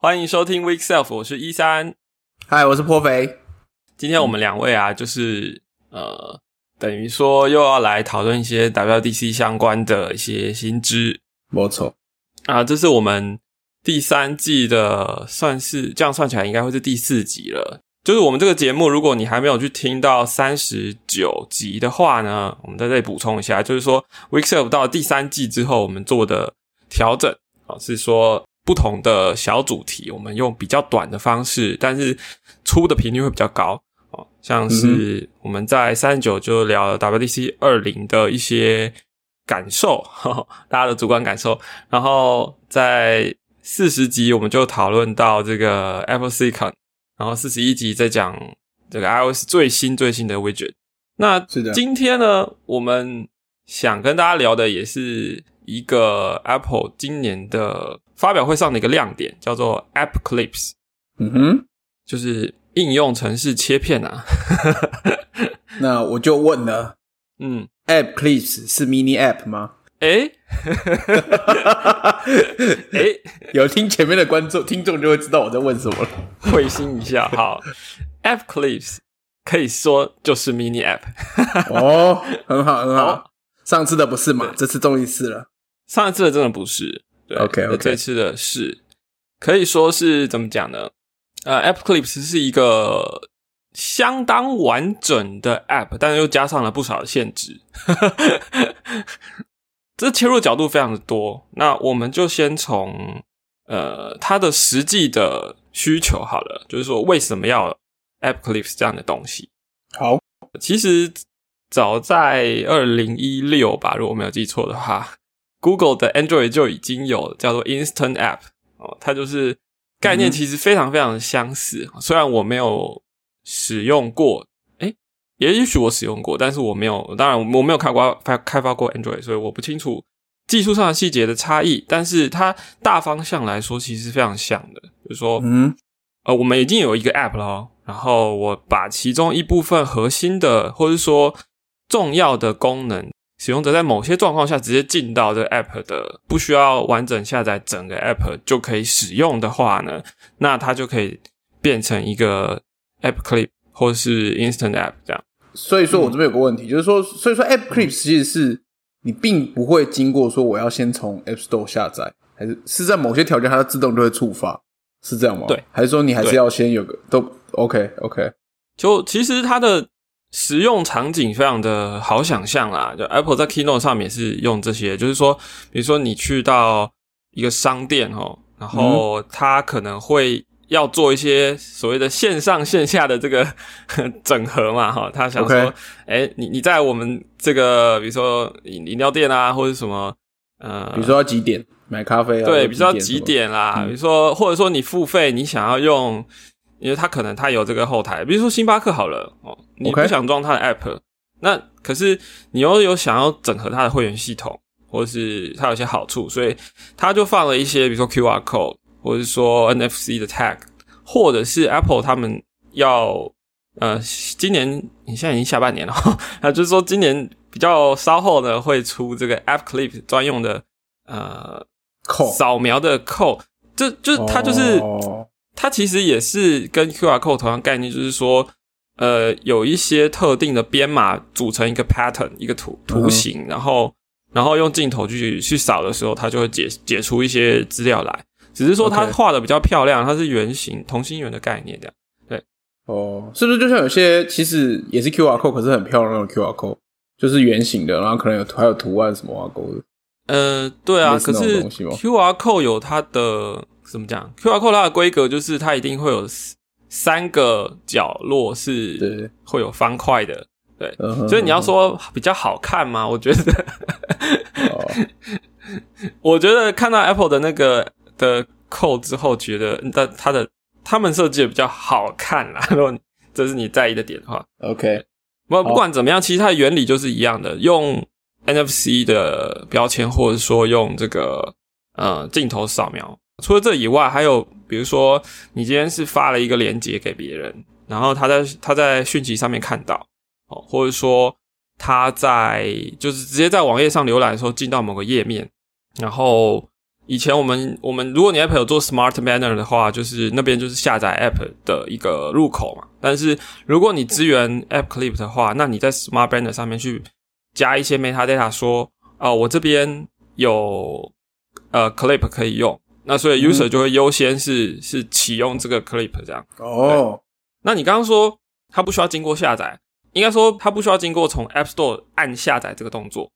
欢迎收听 Week Self，我是一三，嗨，我是颇肥。今天我们两位啊，就是呃，等于说又要来讨论一些 WDC 相关的一些新知。没错啊，这是我们第三季的，算是这样算起来应该会是第四集了。就是我们这个节目，如果你还没有去听到三十九集的话呢，我们在这里补充一下，就是说 Week Self 到第三季之后，我们做的调整啊，是说。不同的小主题，我们用比较短的方式，但是出的频率会比较高哦。像是我们在三十九就聊了 WDC 二零的一些感受，大家的主观感受。然后在四十集我们就讨论到这个 Apple Silicon，然后四十一集再讲这个 iOS 最新最新的 Widget。那今天呢，我们想跟大家聊的也是一个 Apple 今年的。发表会上的一个亮点叫做 App Clips，嗯哼，就是应用程式切片啊。那我就问了，嗯，App Clips 是 Mini App 吗？哎，哎，有听前面的观众听众就会知道我在问什么了。会心一下，好，App Clips 可以说就是 Mini App。哦，很好，很好。上次的不是嘛？这次终于是了。上一次的真的不是。OK，这次的是可以说是怎么讲呢？呃，App Clips 是一个相当完整的 App，但是又加上了不少的限制。这切入角度非常的多。那我们就先从呃它的实际的需求好了，就是说为什么要 App Clips 这样的东西？好，其实早在二零一六吧，如果没有记错的话。Google 的 Android 就已经有叫做 Instant App 哦，它就是概念其实非常非常的相似。虽然我没有使用过，诶，也许我使用过，但是我没有，当然我没有开过开开发过 Android，所以我不清楚技术上的细节的差异。但是它大方向来说，其实非常像的，就是说，嗯，呃，我们已经有一个 App 了，然后我把其中一部分核心的或者说重要的功能。使用者在某些状况下直接进到这个 app 的，不需要完整下载整个 app 就可以使用的话呢，那它就可以变成一个 app clip 或是 instant app 这样。所以说我这边有个问题，就是说，所以说 app clip 其实是你并不会经过说我要先从 app store 下载，还是是在某些条件它自动就会触发，是这样吗？对，还是说你还是要先有个都 OK OK？就其实它的。实用场景非常的好想象啦，就 Apple 在 Keynote 上面是用这些，就是说，比如说你去到一个商店哦，然后他可能会要做一些所谓的线上线下的这个 整合嘛，哈，他想说，哎，你你在我们这个比如说饮饮料店啊，或者什么，呃，比如说要几点买咖啡啊？对，比如说几点啦，比如说或者说你付费，你想要用。因为他可能他有这个后台，比如说星巴克好了哦，你不想装他的 app，那可是你又有想要整合他的会员系统，或者是他有些好处，所以他就放了一些，比如说 QR code，或者是说 NFC 的 tag，或者是 Apple 他们要呃，今年你现在已经下半年了，那就是说今年比较稍后呢会出这个 App Clip 专用的呃扣扫描的扣，这就它就是。它其实也是跟 QR code 同样概念，就是说，呃，有一些特定的编码组成一个 pattern，一个图图形，然后，然后用镜头去去扫的时候，它就会解解出一些资料来。只是说它画的比较漂亮，它是圆形同心圆的概念，这样。对，哦，是不是就像有些其实也是 QR code，可是很漂亮那种 QR code，就是圆形的，然后可能有还有图案什么啊勾的。呃，对啊，可是 QR code 有它的。怎么讲？QR code 它的规格就是它一定会有三个角落是会有方块的，对。所以你要说比较好看吗？我觉得，我觉得看到 Apple 的那个的扣之后，觉得它它的他们设计的比较好看啦。如果这是你在意的点的话，OK。不不管怎么样，其实它的原理就是一样的，用 NFC 的标签，或者说用这个呃镜头扫描。除了这以外，还有比如说，你今天是发了一个链接给别人，然后他在他在讯息上面看到，哦，或者说他在就是直接在网页上浏览的时候进到某个页面，然后以前我们我们如果你 App 有做 Smart Banner 的话，就是那边就是下载 App 的一个入口嘛。但是如果你支援 App Clip 的话，那你在 Smart Banner 上面去加一些 Metadata，说啊，我这边有呃 Clip 可以用，那所以 User 就会优先是是启用这个 Clip 这样。哦，那你刚刚说它不需要经过下载，应该说它不需要经过从 App Store 按下载这个动作。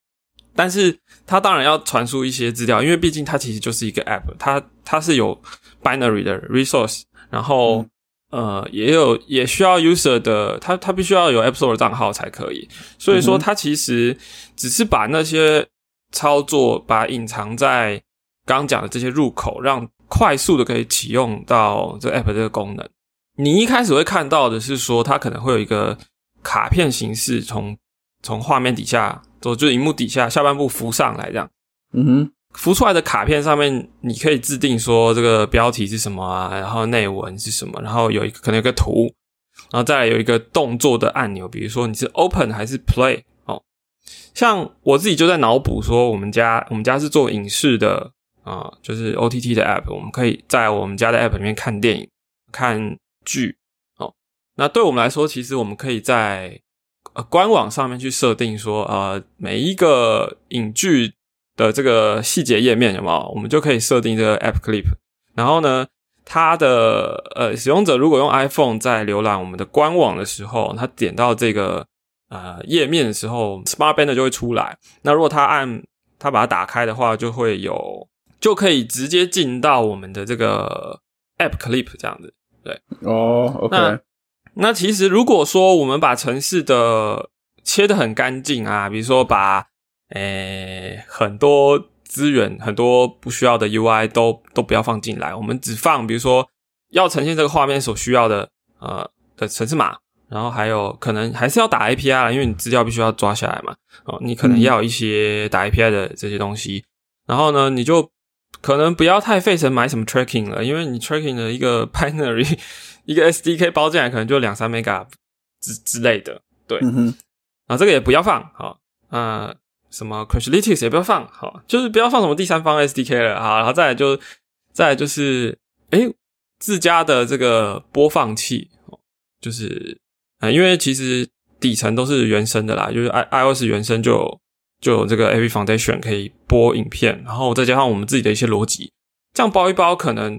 但是它当然要传输一些资料，因为毕竟它其实就是一个 app，它它是有 binary 的 resource，然后呃也有也需要 user 的，它它必须要有 app store 账号才可以，所以说它其实只是把那些操作把隐藏在刚刚讲的这些入口，让快速的可以启用到这 app 这个功能。你一开始会看到的是说，它可能会有一个卡片形式从从画面底下。就，就是荧幕底下下半部浮上来这样，嗯哼，浮出来的卡片上面，你可以制定说这个标题是什么啊，然后内文是什么，然后有一个可能有个图，然后再来有一个动作的按钮，比如说你是 Open 还是 Play 哦。像我自己就在脑补说，我们家我们家是做影视的啊，就是 OTT 的 App，我们可以在我们家的 App 里面看电影、看剧哦。那对我们来说，其实我们可以在呃，官网上面去设定说，呃，每一个影剧的这个细节页面有没有？我们就可以设定这个 App Clip。然后呢，它的呃使用者如果用 iPhone 在浏览我们的官网的时候，他点到这个呃页面的时候，Smart Banner 就会出来。那如果他按他把它打开的话，就会有就可以直接进到我们的这个 App Clip 这样子。对，哦，OK。那其实，如果说我们把城市的切的很干净啊，比如说把诶很多资源、很多不需要的 UI 都都不要放进来，我们只放比如说要呈现这个画面所需要的呃的城市码，然后还有可能还是要打 API，因为你资料必须要抓下来嘛。哦，你可能要有一些打 API 的这些东西，然后呢，你就可能不要太费神买什么 tracking 了，因为你 tracking 的一个 binary。一个 SDK 包进来可能就两三 mega 之之类的，对，啊，这个也不要放，好，啊，什么 Crashlytics 也不要放，好，就是不要放什么第三方 SDK 了，好，然后再来就再来就是，哎，自家的这个播放器，就是啊，因为其实底层都是原生的啦，就是 i iOS 原生就就有这个 AV Foundation 可以播影片，然后再加上我们自己的一些逻辑，这样包一包可能。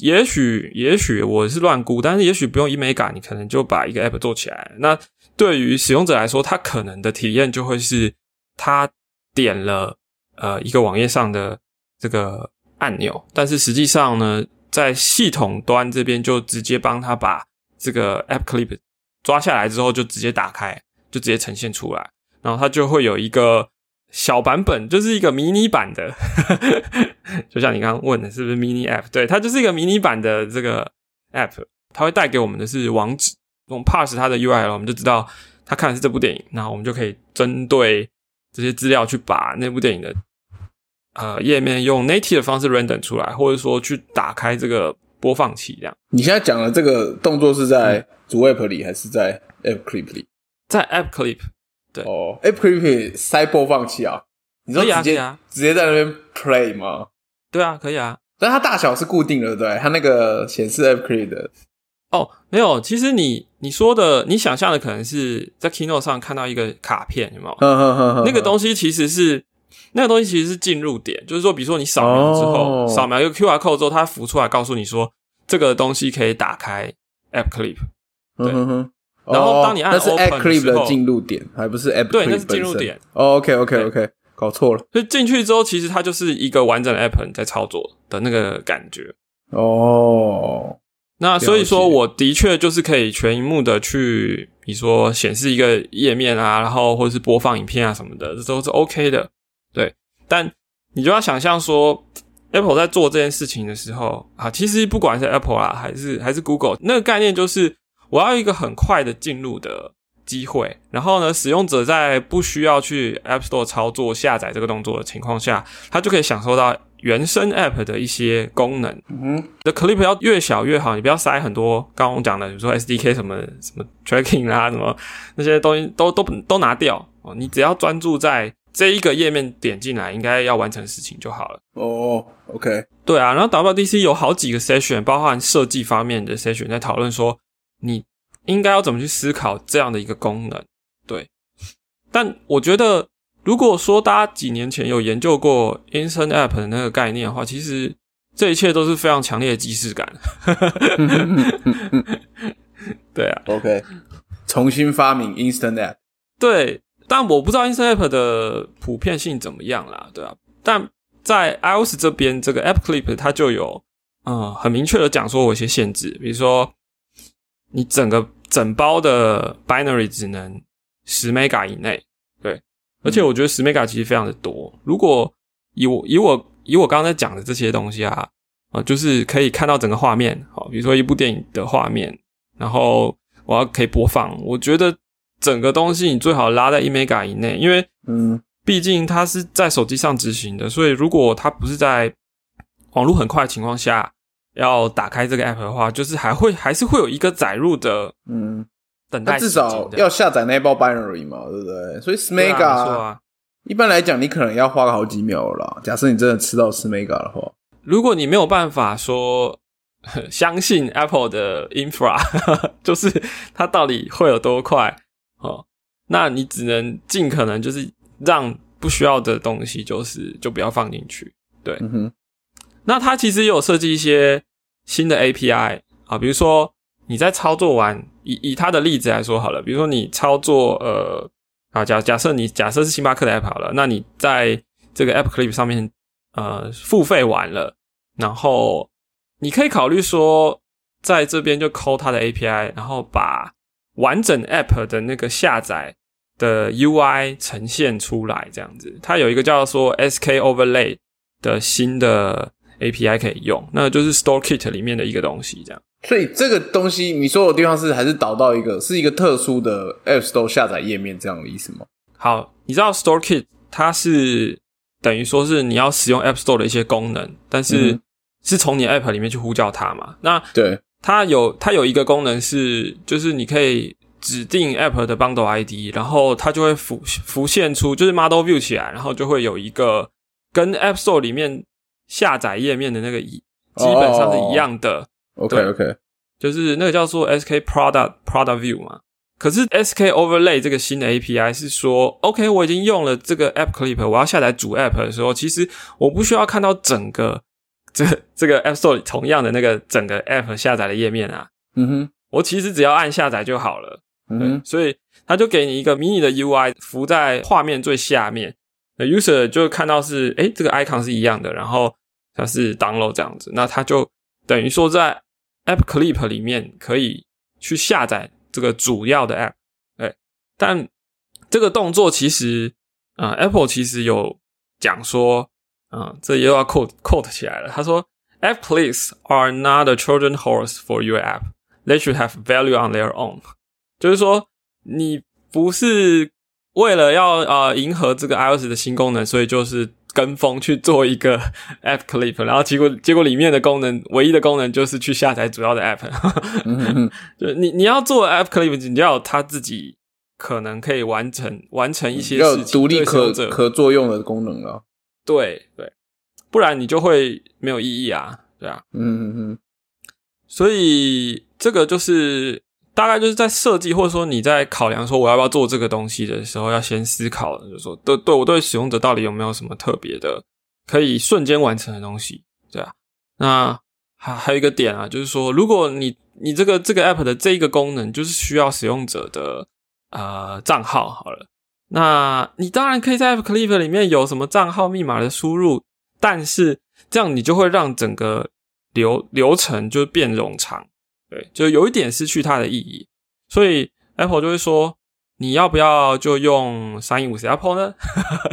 也许，也许我是乱估，但是也许不用 Emega，你可能就把一个 App 做起来。那对于使用者来说，他可能的体验就会是，他点了呃一个网页上的这个按钮，但是实际上呢，在系统端这边就直接帮他把这个 App Clip 抓下来之后，就直接打开，就直接呈现出来，然后它就会有一个。小版本就是一个迷你版的，就像你刚刚问的，是不是 mini App？对，它就是一个迷你版的这个 App，它会带给我们的是网址，我们 pass 它的 URL，我们就知道他看的是这部电影，然后我们就可以针对这些资料去把那部电影的呃页面用 native 的方式 render 出来，或者说去打开这个播放器这样。你现在讲的这个动作是在主 App 里还是在 App Clip 里？在 App Clip。哦，App Clip 塞播放器啊？你说直接啊直接在那边 play 吗？对啊，可以啊。但它大小是固定的，对？它那个显示 App Clip 的。哦，没有。其实你你说的，你想象的可能是在 Keynote 上看到一个卡片，有没有？那个东西其实是那个东西其实是进入点，就是说，比如说你扫描之后，扫描一个 QR code 之后，它浮出来告诉你说，这个东西可以打开 App Clip。对。然后当你按 Open 的时候，进入点还不是 App 对，那是进入点。OK OK OK，搞错了。所以进去之后，其实它就是一个完整的 App 在操作的那个感觉。哦，那所以说，我的确就是可以全荧幕的去，比如说显示一个页面啊，然后或者是播放影片啊什么的，这都是 OK 的。对，但你就要想象说，Apple 在做这件事情的时候啊，其实不管是 Apple 啊，还是还是 Google，那个概念就是。我要一个很快的进入的机会，然后呢，使用者在不需要去 App Store 操作下载这个动作的情况下，他就可以享受到原生 App 的一些功能。嗯，的 Clip 要越小越好，你不要塞很多。刚刚我讲的，比如说 SDK 什么什么 Tracking 啊，什么那些东西都都都拿掉哦。你只要专注在这一个页面点进来，应该要完成事情就好了。哦，OK，对啊，然后 WDC 有好几个 session，包含设计方面的 session，在讨论说你应该要怎么去思考这样的一个功能。对，但我觉得，如果说大家几年前有研究过 Instant App 的那个概念的话，其实这一切都是非常强烈的即视感。对啊，OK，重新发明 Instant App。对，但我不知道 Instant App 的普遍性怎么样啦，对啊，但在 iOS 这边，这个 App Clip 它就有，嗯，很明确的讲说我一些限制，比如说你整个整包的 binary 只能十 mega 以内，对，而且我觉得十 mega 其实非常的多。如果以我以我以我刚才讲的这些东西啊，啊，就是可以看到整个画面，好，比如说一部电影的画面，然后我要可以播放，我觉得。整个东西你最好拉在一 mega 以内，因为嗯，毕竟它是在手机上执行的，所以如果它不是在网络很快的情况下要打开这个 app 的话，就是还会还是会有一个载入的嗯等待，至少要下载那包 binary 嘛，对不对？所以 Smega，一般来讲你可能要花个好几秒了。假设你真的吃到 Smega 的话，如果你没有办法说相信 Apple 的 infra，就是它到底会有多快？哦，那你只能尽可能就是让不需要的东西，就是就不要放进去。对，嗯哼。那它其实也有设计一些新的 API 啊，比如说你在操作完，以以它的例子来说好了，比如说你操作呃啊假假设你假设是星巴克的 app 好了，那你在这个 App Clip 上面呃付费完了，然后你可以考虑说在这边就抠它的 API，然后把完整 App 的那个下载的 UI 呈现出来，这样子，它有一个叫做 SK Overlay 的新的 API 可以用，那就是 Store Kit 里面的一个东西，这样。所以这个东西你说的地方是还是导到一个是一个特殊的 App Store 下载页面这样的意思吗？好，你知道 Store Kit 它是等于说是你要使用 App Store 的一些功能，但是是从你 App 里面去呼叫它嘛？那对。它有它有一个功能是，就是你可以指定 App 的 Bundle ID，然后它就会浮浮现出，就是 Model View 起来，然后就会有一个跟 App Store 里面下载页面的那个一基本上是一样的。OK OK，就是那个叫做 SK Product Product View 嘛。可是 SK Overlay 这个新的 API 是说，OK，我已经用了这个 App Clip，我要下载主 App 的时候，其实我不需要看到整个。这这个 App Store 同样的那个整个 App 下载的页面啊，嗯哼，我其实只要按下载就好了，嗯哼，所以他就给你一个迷你的 UI 浮在画面最下面，那 User 就看到是哎这个 icon 是一样的，然后它是 download 这样子，那他就等于说在 App Clip 里面可以去下载这个主要的 App，哎，但这个动作其实啊 Apple 其实有讲说。啊，这又要 quote quote 起来了。他说：“App clips are not a children horse for your app. They should have value on their own。”就是说，你不是为了要呃迎合这个 iOS 的新功能，所以就是跟风去做一个 App clip，然后结果结果里面的功能唯一的功能就是去下载主要的 App。就你你要做 App clip，你要它自己可能可以完成完成一些事情，独立可可作用的功能啊。对对，不然你就会没有意义啊，对啊，嗯嗯嗯，所以这个就是大概就是在设计或者说你在考量说我要不要做这个东西的时候，要先思考，就是说对对我对使用者到底有没有什么特别的可以瞬间完成的东西，对啊，那还还有一个点啊，就是说如果你你这个这个 app 的这一个功能就是需要使用者的呃账号，好了。那你当然可以在 App Clip 里面有什么账号密码的输入，但是这样你就会让整个流流程就变冗长，对，就有一点失去它的意义。所以 Apple 就会说，你要不要就用三一五 C Apple 呢？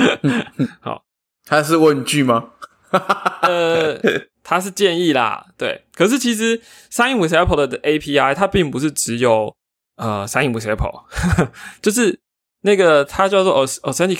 好，它是问句吗？呃，它是建议啦，对。可是其实三一五 C Apple 的 API 它并不是只有呃三一五 C Apple，就是。那个它叫做 Authentic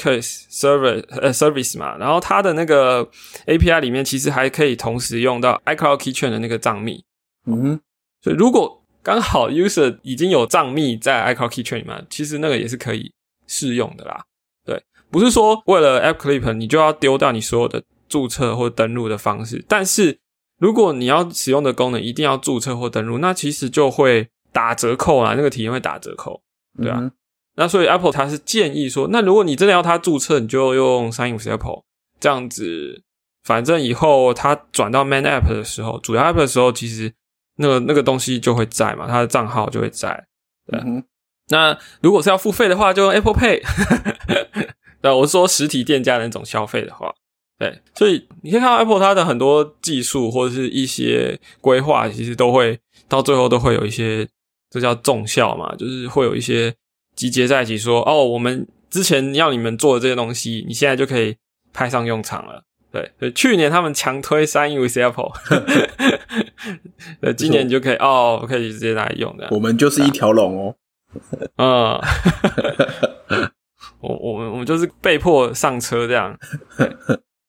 Service 呃 Service 嘛，然后它的那个 API 里面其实还可以同时用到 iCloud Keychain 的那个账密，嗯哼，所以如果刚好 User 已经有账密在 iCloud Keychain 里面，其实那个也是可以适用的啦。对，不是说为了 App Clip 你就要丢掉你所有的注册或登录的方式，但是如果你要使用的功能一定要注册或登录，那其实就会打折扣啊，那个体验会打折扣，对啊。嗯那所以 Apple 它是建议说，那如果你真的要它注册，你就用 Sign with Apple 这样子，反正以后它转到 Main App 的时候，主要 App 的时候，其实那个那个东西就会在嘛，他的账号就会在。对嗯那如果是要付费的话，就用 Apple Pay。对，我是说实体店家的那种消费的话，对，所以你可以看到 Apple 它的很多技术或者是一些规划，其实都会到最后都会有一些，这叫重效嘛，就是会有一些集结在一起说，哦，我们之前要你们做的这些东西，你现在就可以派上用场了。对，所以去年他们强推 Sign with Apple，对，今年你就可以哦，可以直接拿来用的。我们就是一条龙哦。嗯，我我们我们就是被迫上车这样。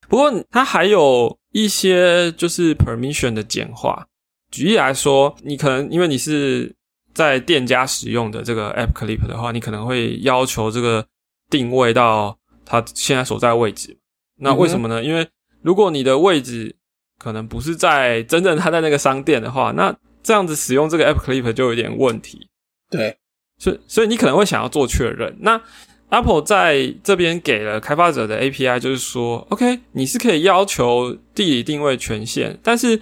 不过它还有一些就是 permission 的简化。举例来说，你可能因为你是在店家使用的这个 App Clip 的话，你可能会要求这个定位到它现在所在位置。那为什么呢？因为如果你的位置可能不是在真正他在那个商店的话，那这样子使用这个 App Clip 就有点问题。对，所以，所以你可能会想要做确认。那 Apple 在这边给了开发者的 API，就是说，OK，你是可以要求地理定位权限，但是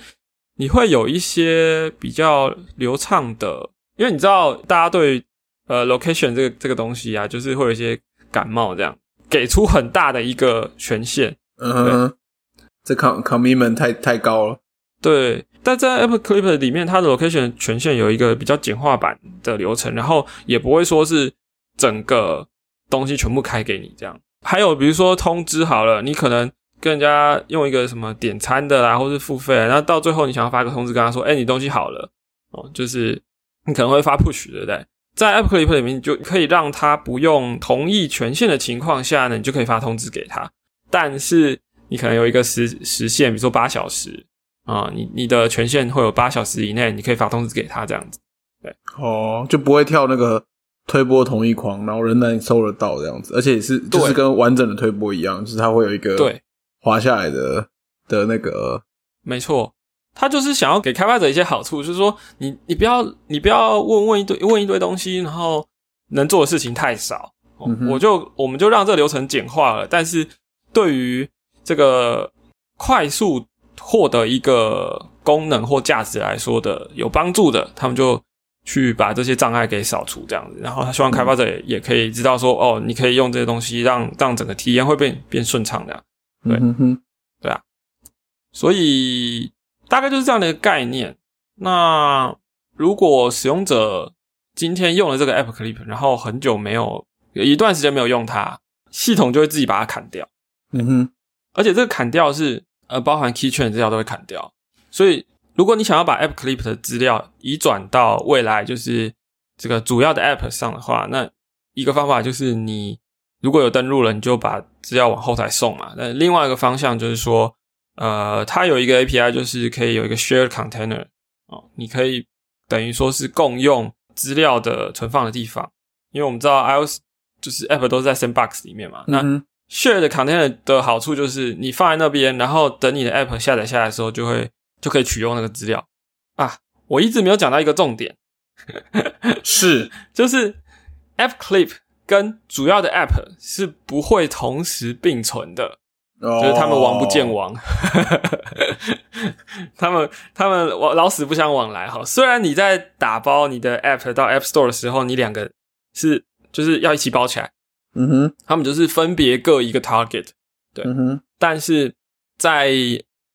你会有一些比较流畅的，因为你知道大家对呃 location 这个这个东西啊，就是会有一些感冒，这样给出很大的一个权限，嗯哼，这 commitment 太太高了。对，但在 App Clip 里面，它的 location 权限有一个比较简化版的流程，然后也不会说是整个东西全部开给你这样。还有比如说通知好了，你可能跟人家用一个什么点餐的啦，或是付费，然后到最后你想要发个通知跟他说，哎，你东西好了哦，就是你可能会发 push，对不对？在 App Clip 里面，你就可以让他不用同意权限的情况下呢，你就可以发通知给他，但是你可能有一个时时限，比如说八小时。啊、你你的权限会有八小时以内，你可以发通知给他这样子。对哦，就不会跳那个推波同一框，然后仍然收得到这样子，而且也是对就是跟完整的推波一样，就是它会有一个对，滑下来的的那个没错，他就是想要给开发者一些好处，就是说你你不要你不要问问一堆问一堆东西，然后能做的事情太少。我就我们就让这个流程简化了，但是对于这个快速获得一个功能或价值来说的有帮助的，他们就去把这些障碍给扫除，这样子。然后他希望开发者也也可以知道说，哦，你可以用这些东西让让整个体验会变变顺畅的。对嗯哼哼，所以大概就是这样的一个概念。那如果使用者今天用了这个 App Clip，然后很久没有有一段时间没有用它，系统就会自己把它砍掉，嗯哼，而且这个砍掉是呃包含 Key Chain 资料都会砍掉。所以如果你想要把 App Clip 的资料移转到未来就是这个主要的 App 上的话，那一个方法就是你如果有登录了，你就把资料往后台送嘛。那另外一个方向就是说，呃，它有一个 API，就是可以有一个 shared container 哦，你可以等于说是共用资料的存放的地方，因为我们知道 iOS 就是 App 都在 Sandbox 里面嘛。那 share 的 container 的好处就是你放在那边，然后等你的 App 下载下来的时候，就会就可以取用那个资料啊。我一直没有讲到一个重点，是就是 App Clip 跟主要的 App 是不会同时并存的。就就是他们王不见王，他们他们老老死不相往来哈。虽然你在打包你的 App 到 App Store 的时候，你两个是就是要一起包起来，嗯哼，他们就是分别各一个 target，对嗯哼，但是在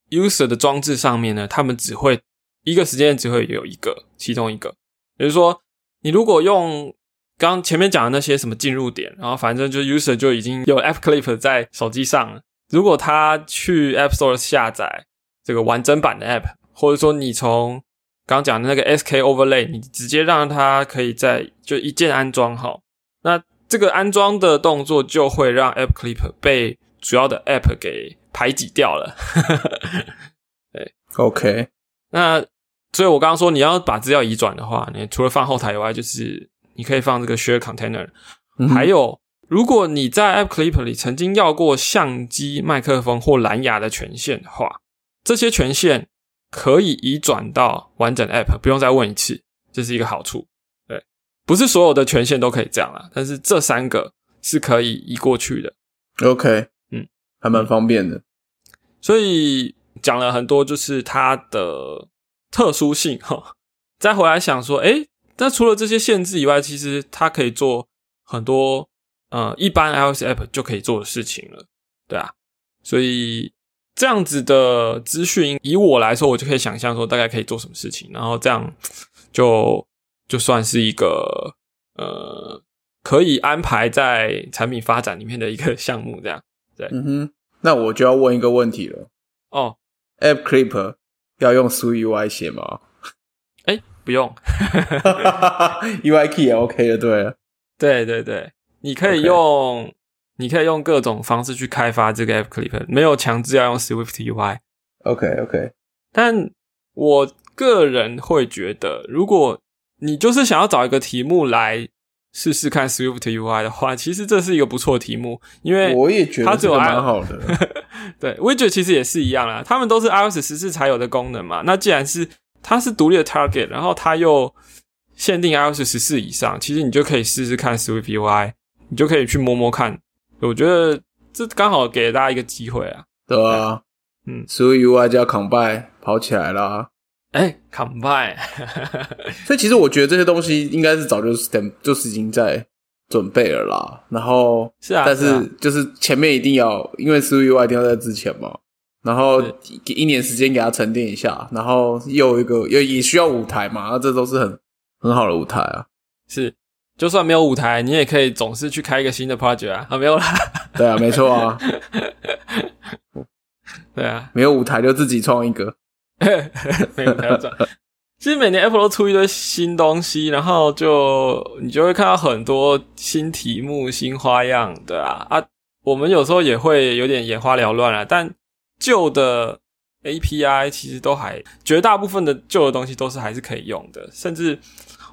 user 的装置上面呢，他们只会一个时间只会有一个，其中一个。也就是说，你如果用刚前面讲的那些什么进入点，然后反正就 user 就已经有 App Clip 在手机上了。如果他去 App Store 下载这个完整版的 App，或者说你从刚刚讲的那个 SK Overlay，你直接让它可以在就一键安装好，那这个安装的动作就会让 App Clip 被主要的 App 给排挤掉了。OK，那所以我刚刚说你要把资料移转的话，你除了放后台以外，就是你可以放这个 Share Container，、嗯还有如果你在 App Clip 里曾经要过相机、麦克风或蓝牙的权限的话，这些权限可以移转到完整 App，不用再问一次，这是一个好处。对，不是所有的权限都可以这样啦，但是这三个是可以移过去的。OK，嗯，还蛮方便的。所以讲了很多，就是它的特殊性哈。再回来想说，诶，那除了这些限制以外，其实它可以做很多呃一般 iOS app 就可以做的事情了，对啊。所以这样子的资讯，以我来说，我就可以想象说大概可以做什么事情，然后这样就就算是一个呃可以安排在产品发展里面的一个项目，这样对嗯哼，那我就要问一个问题了哦。：App Clip 要用 SwiftUI 写吗哎，不用。UI Key 也 OK 的，对了。对对对，你可以用你可以用各种方式去开发这个 App Clip，没有强制要用 Swift UI。OK OK，但我个人会觉得，如果你就是想要找一个题目来试试看 Swift UI 的话，其实这是一个不错的题目，因为我也觉它只有蛮好的。对 Widget 其实也是一样啦，他们都是 iOS 十四才有的功能嘛。那既然是它是独立的 Target，然后它又限定 iOS 十四以上，其实你就可以试试看 Swift UI，你就可以去摸摸看。我觉得这刚好给大家一个机会啊。对啊，嗯，SwiftUI 加 Combine 跑起来啦。哎，Combine，所以其实我觉得这些东西应该是早就 stem 就是已经在准备了啦。然后是啊，但是就是前面一定要，因为 SwiftUI 一定要在之前嘛。然后给一年时间给它沉淀一下，然后又一个也也需要舞台嘛，那这都是很很好的舞台啊。是，就算没有舞台，你也可以总是去开一个新的 project 啊。啊，没有啦，对啊，没错啊，对啊，没有舞台就自己创一个。没有台转。其实每年 Apple 都出一堆新东西，然后就你就会看到很多新题目、新花样，对啊啊，我们有时候也会有点眼花缭乱啊。但旧的 API 其实都还绝大部分的旧的东西都是还是可以用的，甚至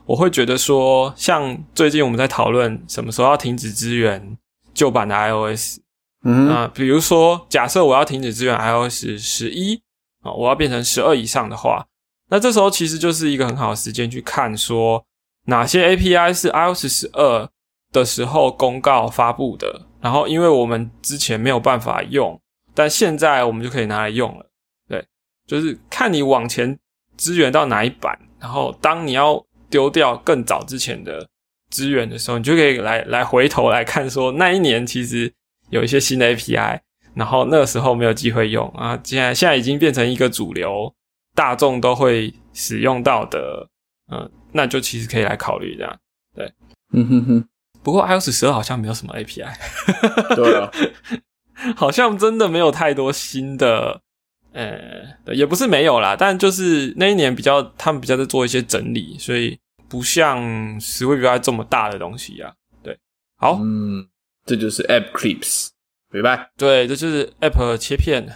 我会觉得说，像最近我们在讨论什么时候要停止支援旧版的 iOS，嗯哼，啊，比如说，假设我要停止支援 iOS 十一我要变成十二以上的话，那这时候其实就是一个很好的时间去看说哪些 API 是 iOS 十二的时候公告发布的，然后因为我们之前没有办法用，但现在我们就可以拿来用了。对，就是看你往前支援到哪一版，然后当你要丢掉更早之前的资源的时候，你就可以来来回头来看说那一年其实有一些新的 API，然后那个时候没有机会用啊，现在现在已经变成一个主流，大众都会使用到的，嗯、那就其实可以来考虑这样。对。嗯哼哼，不过 iOS 十二好像没有什么 API，对啊，好像真的没有太多新的，呃，也不是没有啦，但就是那一年比较，他们比较在做一些整理，所以不像 Swift UI 这么大的东西啊。对，好，嗯，这就是 App Clips，明白？对，这就是 App 切片。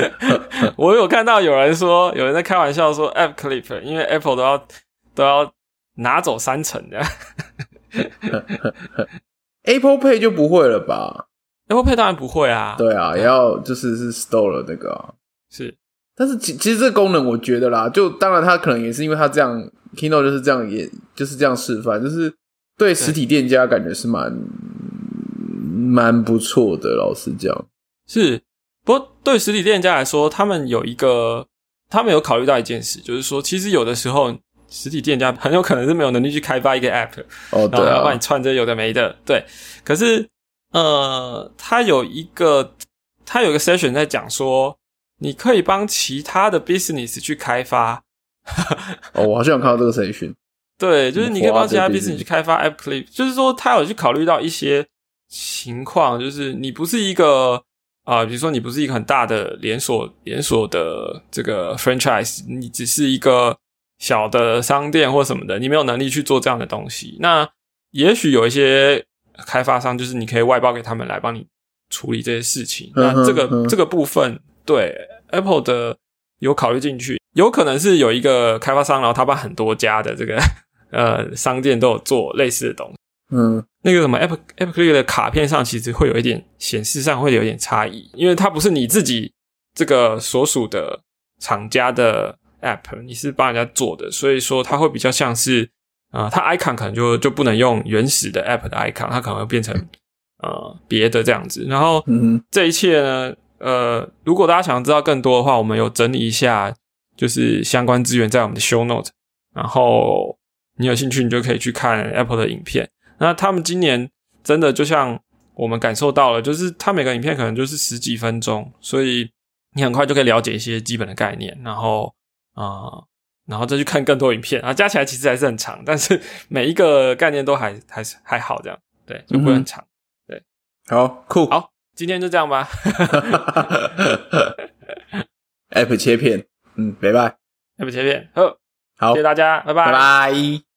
我有看到有人说，有人在开玩笑说 App Clip，因为 Apple 都要都要拿走三成的。Apple Pay 就不会了吧？Apple Pay 当然不会啊，对啊，也要就是是 Store 的那个、啊。是但是其其实这个功能，我觉得啦，就当然它可能也是因为它这样 Keynote 就是这样，也就是这样示范，就是对实体店家感觉是蛮蛮不错的。老实讲，是，不过对实体店家来说，他们有一个，他们有考虑到一件事，就是说，其实有的时候实体店家很有可能是没有能力去开发一个 App，哦，对啊然后要帮你，串这有的没的，对。可是，呃，他有一个，他有一个 session 在讲说，你可以帮其他的 business 去开发，哦，我好像有看到这个 session，对，就是你可以帮其他 business 去开发 App Clip，就是说他有去考虑到一些情况，就是你不是一个啊、比如说你不是一个很大的连锁连锁的这个 franchise，你只是一个小的商店或什么的，你没有能力去做这样的东西。那也许有一些开发商，就是你可以外包给他们来帮你处理这些事情。那这个、嗯这个部分，对 Apple 的有考虑进去，有可能是有一个开发商，然后他把很多家的这个 呃商店都有做类似的东西。嗯，那个什么 App App Click 的卡片上，其实会有一点显示上会有一点差异，因为它不是你自己这个所属的厂家的 App，你是帮人家做的，所以说它会比较像是啊、呃它 icon 可能就就不能用原始的 App 的 icon，它可能会变成呃别的这样子。然后嗯，这一切呢，呃，如果大家想知道更多的话，我们有整理一下就是相关资源在我们的 Show Note，然后你有兴趣，你就可以去看 Apple 的影片。那他们今年真的就像我们感受到了，就是它每个影片可能就是十几分钟，所以你很快就可以了解一些基本的概念，然后啊、呃然后再去看更多影片啊，加起来其实还是很长，但是每一个概念都还还是还好这样，对，就不会很长。对。好酷好，今天就这样吧，，App 切片，嗯，拜拜，app 切片，好，好谢谢，大家，拜。拜拜。